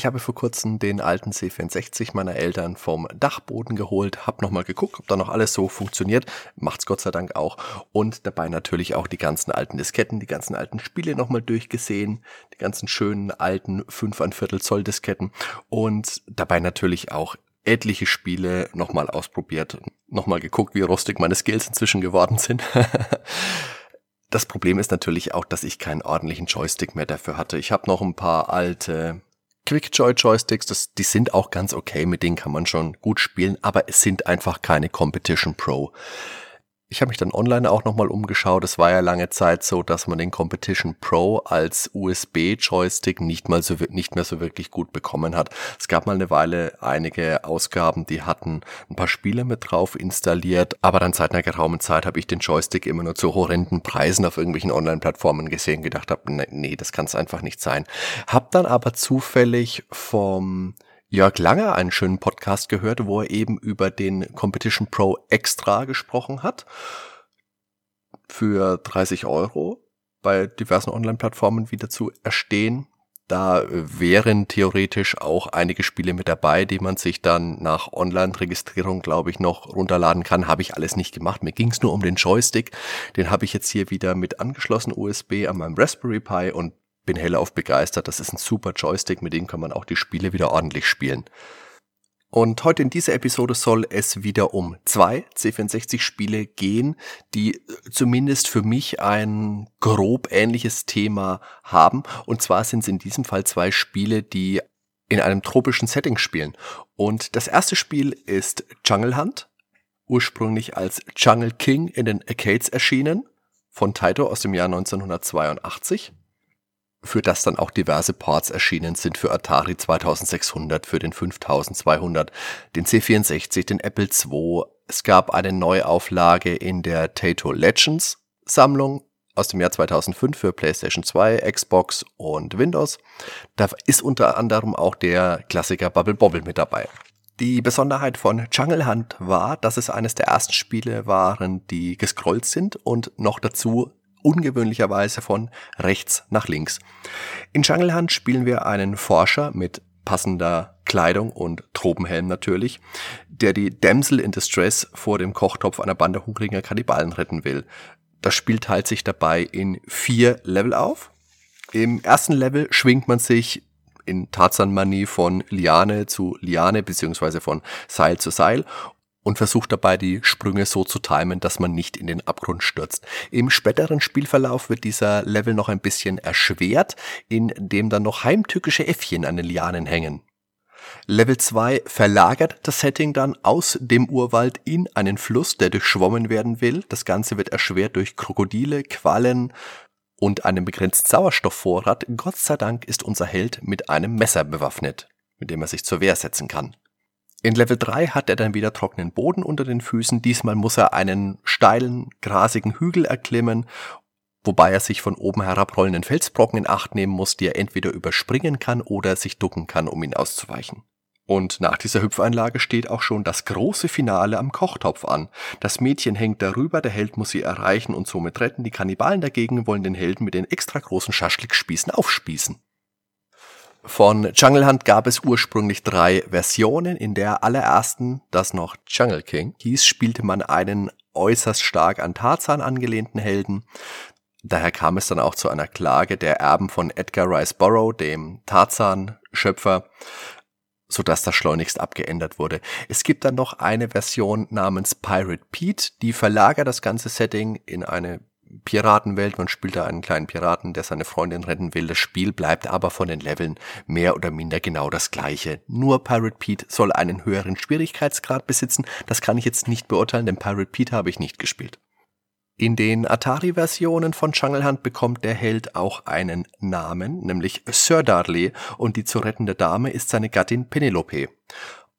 Ich habe vor kurzem den alten C64 meiner Eltern vom Dachboden geholt, habe nochmal geguckt, ob da noch alles so funktioniert. Macht's Gott sei Dank auch. Und dabei natürlich auch die ganzen alten Disketten, die ganzen alten Spiele nochmal durchgesehen, die ganzen schönen alten 5 ein Viertel Zoll Disketten und dabei natürlich auch etliche Spiele nochmal ausprobiert, nochmal geguckt, wie rustig meine Skills inzwischen geworden sind. Das Problem ist natürlich auch, dass ich keinen ordentlichen Joystick mehr dafür hatte. Ich habe noch ein paar alte Quickjoy Joysticks, das, die sind auch ganz okay, mit denen kann man schon gut spielen, aber es sind einfach keine Competition Pro. Ich habe mich dann online auch nochmal umgeschaut. Es war ja lange Zeit so, dass man den Competition Pro als USB-Joystick nicht mal so, nicht mehr so wirklich gut bekommen hat. Es gab mal eine Weile einige Ausgaben, die hatten ein paar Spiele mit drauf installiert, aber dann seit einer geraumen Zeit habe ich den Joystick immer nur zu horrenden Preisen auf irgendwelchen Online-Plattformen gesehen, gedacht habe, nee, nee das kann es einfach nicht sein. Hab dann aber zufällig vom Jörg Langer einen schönen Podcast gehört, wo er eben über den Competition Pro Extra gesprochen hat. Für 30 Euro bei diversen Online-Plattformen wieder zu erstehen. Da wären theoretisch auch einige Spiele mit dabei, die man sich dann nach Online-Registrierung, glaube ich, noch runterladen kann. Habe ich alles nicht gemacht. Mir ging es nur um den Joystick. Den habe ich jetzt hier wieder mit angeschlossen USB an meinem Raspberry Pi und bin hellauf begeistert. Das ist ein super Joystick, mit dem kann man auch die Spiele wieder ordentlich spielen. Und heute in dieser Episode soll es wieder um zwei C64-Spiele gehen, die äh, zumindest für mich ein grob ähnliches Thema haben. Und zwar sind es in diesem Fall zwei Spiele, die in einem tropischen Setting spielen. Und das erste Spiel ist Jungle Hunt, ursprünglich als Jungle King in den Arcades erschienen, von Taito aus dem Jahr 1982 für das dann auch diverse Ports erschienen sind für Atari 2600, für den 5200, den C64, den Apple II. Es gab eine Neuauflage in der Tato Legends Sammlung aus dem Jahr 2005 für PlayStation 2, Xbox und Windows. Da ist unter anderem auch der Klassiker Bubble Bobble mit dabei. Die Besonderheit von Jungle Hunt war, dass es eines der ersten Spiele waren, die gescrollt sind und noch dazu ungewöhnlicherweise von rechts nach links. In Jungle Hunt spielen wir einen Forscher mit passender Kleidung und Tropenhelm natürlich, der die Damsel in Distress vor dem Kochtopf einer Bande hungriger Kannibalen retten will. Das Spiel teilt sich dabei in vier Level auf. Im ersten Level schwingt man sich in Tarzan-Manie von Liane zu Liane beziehungsweise von Seil zu Seil und versucht dabei die Sprünge so zu timen, dass man nicht in den Abgrund stürzt. Im späteren Spielverlauf wird dieser Level noch ein bisschen erschwert, indem dann noch heimtückische Äffchen an den Lianen hängen. Level 2 verlagert das Setting dann aus dem Urwald in einen Fluss, der durchschwommen werden will. Das Ganze wird erschwert durch Krokodile, Quallen und einem begrenzten Sauerstoffvorrat. Gott sei Dank ist unser Held mit einem Messer bewaffnet, mit dem er sich zur Wehr setzen kann. In Level 3 hat er dann wieder trockenen Boden unter den Füßen. Diesmal muss er einen steilen, grasigen Hügel erklimmen, wobei er sich von oben herabrollenden Felsbrocken in Acht nehmen muss, die er entweder überspringen kann oder sich ducken kann, um ihn auszuweichen. Und nach dieser Hüpfeinlage steht auch schon das große Finale am Kochtopf an. Das Mädchen hängt darüber, der Held muss sie erreichen und somit retten. Die Kannibalen dagegen wollen den Helden mit den extra großen Schaschlikspießen aufspießen. Von Jungle Hunt gab es ursprünglich drei Versionen. In der allerersten, das noch Jungle King hieß, spielte man einen äußerst stark an Tarzan angelehnten Helden. Daher kam es dann auch zu einer Klage der Erben von Edgar Rice Burrow, dem Tarzan-Schöpfer, sodass das schleunigst abgeändert wurde. Es gibt dann noch eine Version namens Pirate Pete, die verlagert das ganze Setting in eine Piratenwelt. Man spielt da einen kleinen Piraten, der seine Freundin retten will. Das Spiel bleibt aber von den Leveln mehr oder minder genau das gleiche. Nur Pirate Pete soll einen höheren Schwierigkeitsgrad besitzen. Das kann ich jetzt nicht beurteilen, denn Pirate Pete habe ich nicht gespielt. In den Atari-Versionen von Jungle Hunt bekommt der Held auch einen Namen, nämlich Sir Darley, und die zu rettende Dame ist seine Gattin Penelope.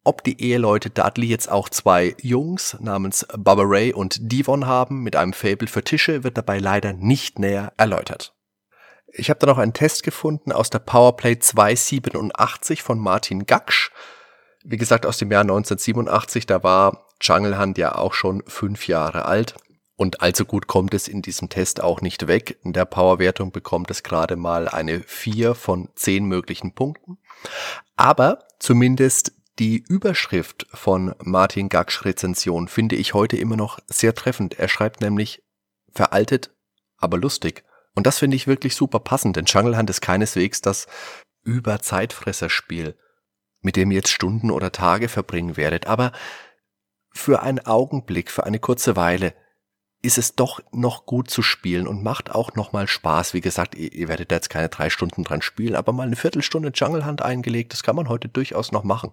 Ob die Eheleute Dudley jetzt auch zwei Jungs namens Bubba Ray und Devon haben mit einem Fable für Tische, wird dabei leider nicht näher erläutert. Ich habe da noch einen Test gefunden aus der Powerplay 287 von Martin Gaksch. Wie gesagt, aus dem Jahr 1987, da war Jungle Hunt ja auch schon fünf Jahre alt. Und allzu gut kommt es in diesem Test auch nicht weg. In der Powerwertung bekommt es gerade mal eine 4 von 10 möglichen Punkten. Aber zumindest die Überschrift von Martin Gaksch Rezension finde ich heute immer noch sehr treffend. Er schreibt nämlich veraltet, aber lustig. Und das finde ich wirklich super passend, denn Jungle ist keineswegs das Überzeitfresserspiel, mit dem ihr jetzt Stunden oder Tage verbringen werdet. Aber für einen Augenblick, für eine kurze Weile ist es doch noch gut zu spielen und macht auch noch mal Spaß. Wie gesagt, ihr, ihr werdet da jetzt keine drei Stunden dran spielen, aber mal eine Viertelstunde Jungle Hunt eingelegt, das kann man heute durchaus noch machen.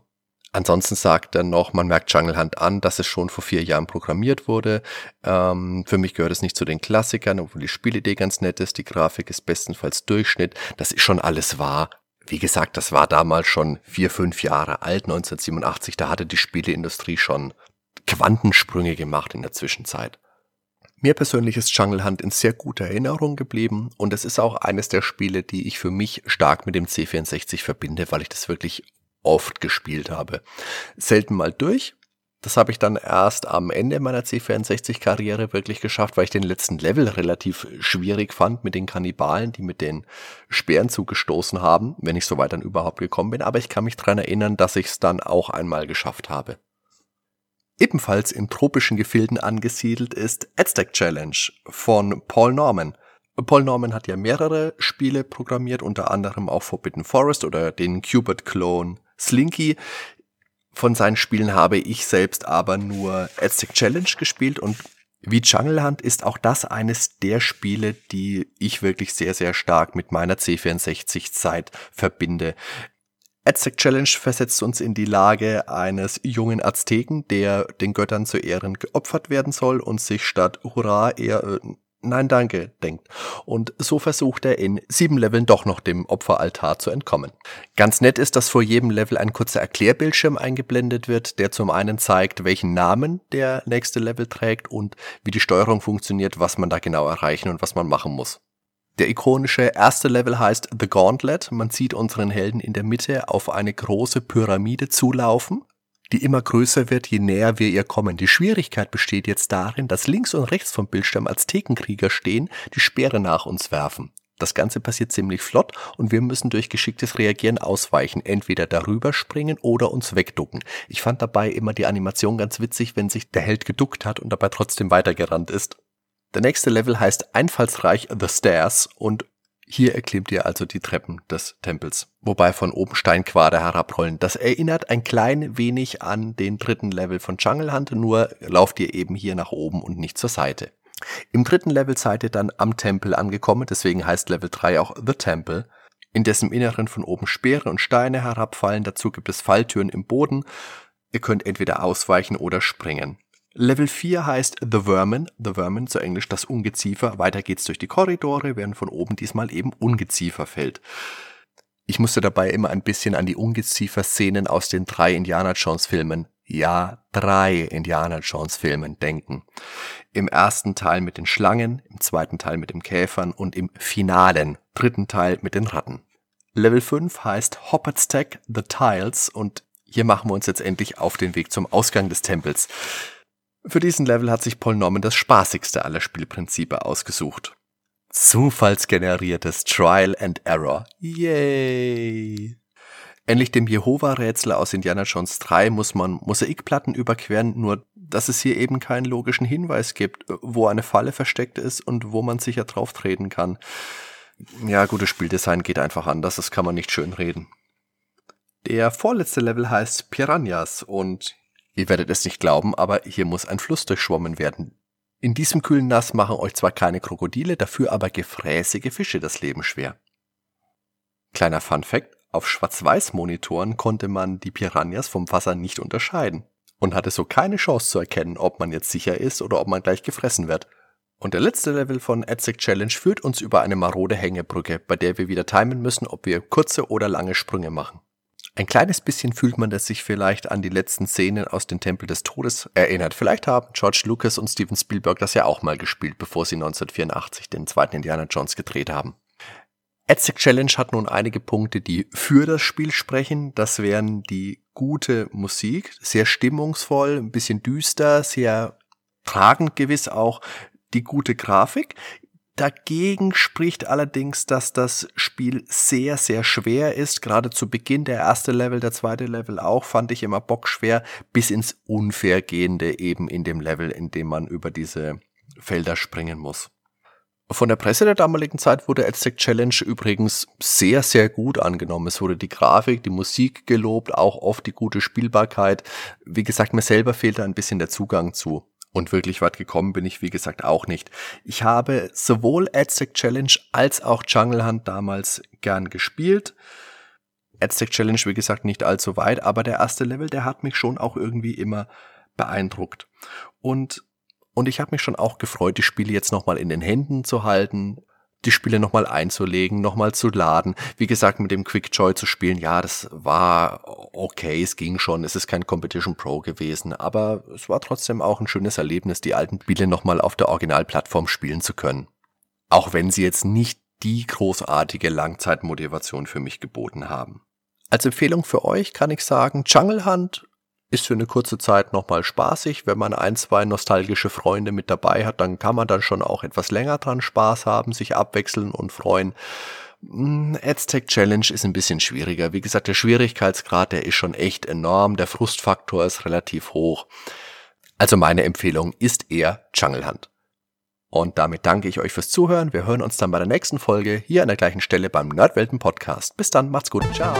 Ansonsten sagt er noch, man merkt Jungle Hunt an, dass es schon vor vier Jahren programmiert wurde. Ähm, für mich gehört es nicht zu den Klassikern, obwohl die Spielidee ganz nett ist. Die Grafik ist bestenfalls Durchschnitt. Das ist schon alles wahr. Wie gesagt, das war damals schon vier, fünf Jahre alt, 1987. Da hatte die Spieleindustrie schon Quantensprünge gemacht in der Zwischenzeit. Mir persönlich ist Jungle Hunt in sehr guter Erinnerung geblieben und es ist auch eines der Spiele, die ich für mich stark mit dem C64 verbinde, weil ich das wirklich oft gespielt habe. Selten mal durch. Das habe ich dann erst am Ende meiner C64-Karriere wirklich geschafft, weil ich den letzten Level relativ schwierig fand mit den Kannibalen, die mit den Speeren zugestoßen haben, wenn ich so weit dann überhaupt gekommen bin. Aber ich kann mich dran erinnern, dass ich es dann auch einmal geschafft habe. Ebenfalls in tropischen Gefilden angesiedelt ist Aztec Challenge von Paul Norman. Paul Norman hat ja mehrere Spiele programmiert, unter anderem auch Forbidden Forest oder den Qbert-Clone Slinky. Von seinen Spielen habe ich selbst aber nur Aztec Challenge gespielt und wie Jungle Hunt ist auch das eines der Spiele, die ich wirklich sehr, sehr stark mit meiner C64-Zeit verbinde. Aztec Challenge versetzt uns in die Lage eines jungen Azteken, der den Göttern zu Ehren geopfert werden soll und sich statt Hurra eher äh, Nein danke denkt. Und so versucht er in sieben Leveln doch noch dem Opferaltar zu entkommen. Ganz nett ist, dass vor jedem Level ein kurzer Erklärbildschirm eingeblendet wird, der zum einen zeigt, welchen Namen der nächste Level trägt und wie die Steuerung funktioniert, was man da genau erreichen und was man machen muss. Der ikonische erste Level heißt The Gauntlet. Man sieht unseren Helden in der Mitte auf eine große Pyramide zulaufen, die immer größer wird, je näher wir ihr kommen. Die Schwierigkeit besteht jetzt darin, dass links und rechts vom Bildschirm als Thekenkrieger stehen, die Speere nach uns werfen. Das Ganze passiert ziemlich flott und wir müssen durch geschicktes Reagieren ausweichen, entweder darüber springen oder uns wegducken. Ich fand dabei immer die Animation ganz witzig, wenn sich der Held geduckt hat und dabei trotzdem weitergerannt ist. Der nächste Level heißt einfallsreich The Stairs und hier erklimmt ihr also die Treppen des Tempels, wobei von oben Steinquader herabrollen. Das erinnert ein klein wenig an den dritten Level von Jungle Hunt, nur lauft ihr eben hier nach oben und nicht zur Seite. Im dritten Level seid ihr dann am Tempel angekommen, deswegen heißt Level 3 auch The Temple, in dessen Inneren von oben Speere und Steine herabfallen. Dazu gibt es Falltüren im Boden. Ihr könnt entweder ausweichen oder springen. Level 4 heißt The Vermin, The Vermin zu Englisch das Ungeziefer. Weiter geht's durch die Korridore, während von oben diesmal eben Ungeziefer fällt. Ich musste dabei immer ein bisschen an die Ungeziefer-Szenen aus den drei Indiana Jones Filmen, ja, drei Indiana Jones Filmen denken. Im ersten Teil mit den Schlangen, im zweiten Teil mit den Käfern und im finalen dritten Teil mit den Ratten. Level 5 heißt Hoppert's Tech The Tiles und hier machen wir uns jetzt endlich auf den Weg zum Ausgang des Tempels. Für diesen Level hat sich Paul Norman das spaßigste aller Spielprinzipe ausgesucht. Zufallsgeneriertes Trial and Error. Yay! Ähnlich dem Jehova-Rätsel aus Indiana Jones 3 muss man Mosaikplatten überqueren, nur dass es hier eben keinen logischen Hinweis gibt, wo eine Falle versteckt ist und wo man sicher drauf treten kann. Ja, gutes Spieldesign geht einfach anders, das kann man nicht schön reden. Der vorletzte Level heißt Piranhas und Ihr werdet es nicht glauben, aber hier muss ein Fluss durchschwommen werden. In diesem kühlen Nass machen euch zwar keine Krokodile, dafür aber gefräßige Fische das Leben schwer. Kleiner Fun Fact, auf Schwarz-Weiß-Monitoren konnte man die Piranhas vom Wasser nicht unterscheiden und hatte so keine Chance zu erkennen, ob man jetzt sicher ist oder ob man gleich gefressen wird. Und der letzte Level von Edzek Challenge führt uns über eine marode Hängebrücke, bei der wir wieder timen müssen, ob wir kurze oder lange Sprünge machen. Ein kleines bisschen fühlt man das sich vielleicht an die letzten Szenen aus dem Tempel des Todes erinnert. Vielleicht haben George Lucas und Steven Spielberg das ja auch mal gespielt, bevor sie 1984 den zweiten Indiana Jones gedreht haben. Aztec Challenge hat nun einige Punkte, die für das Spiel sprechen. Das wären die gute Musik, sehr stimmungsvoll, ein bisschen düster, sehr tragend gewiss auch die gute Grafik. Dagegen spricht allerdings, dass das Spiel sehr, sehr schwer ist. Gerade zu Beginn der erste Level, der zweite Level auch, fand ich immer bockschwer, bis ins Unfairgehende eben in dem Level, in dem man über diese Felder springen muss. Von der Presse der damaligen Zeit wurde Aztec Challenge übrigens sehr, sehr gut angenommen. Es wurde die Grafik, die Musik gelobt, auch oft die gute Spielbarkeit. Wie gesagt, mir selber fehlt da ein bisschen der Zugang zu. Und wirklich weit gekommen bin ich, wie gesagt, auch nicht. Ich habe sowohl Aztec Challenge als auch Jungle Hunt damals gern gespielt. Aztec Challenge, wie gesagt, nicht allzu weit, aber der erste Level, der hat mich schon auch irgendwie immer beeindruckt. Und, und ich habe mich schon auch gefreut, die Spiele jetzt nochmal in den Händen zu halten, die Spiele nochmal einzulegen, nochmal zu laden. Wie gesagt, mit dem Quick Joy zu spielen, ja, das war okay, es ging schon, es ist kein Competition Pro gewesen, aber es war trotzdem auch ein schönes Erlebnis, die alten Spiele nochmal auf der Originalplattform spielen zu können. Auch wenn sie jetzt nicht die großartige Langzeitmotivation für mich geboten haben. Als Empfehlung für euch kann ich sagen, Jungle Hunt ist für eine kurze Zeit nochmal spaßig. Wenn man ein, zwei nostalgische Freunde mit dabei hat, dann kann man dann schon auch etwas länger dran Spaß haben, sich abwechseln und freuen. Hm, Aztec Challenge ist ein bisschen schwieriger. Wie gesagt, der Schwierigkeitsgrad, der ist schon echt enorm. Der Frustfaktor ist relativ hoch. Also meine Empfehlung ist eher Jungle Hunt. Und damit danke ich euch fürs Zuhören. Wir hören uns dann bei der nächsten Folge hier an der gleichen Stelle beim Nerdwelten Podcast. Bis dann, macht's gut. Ciao.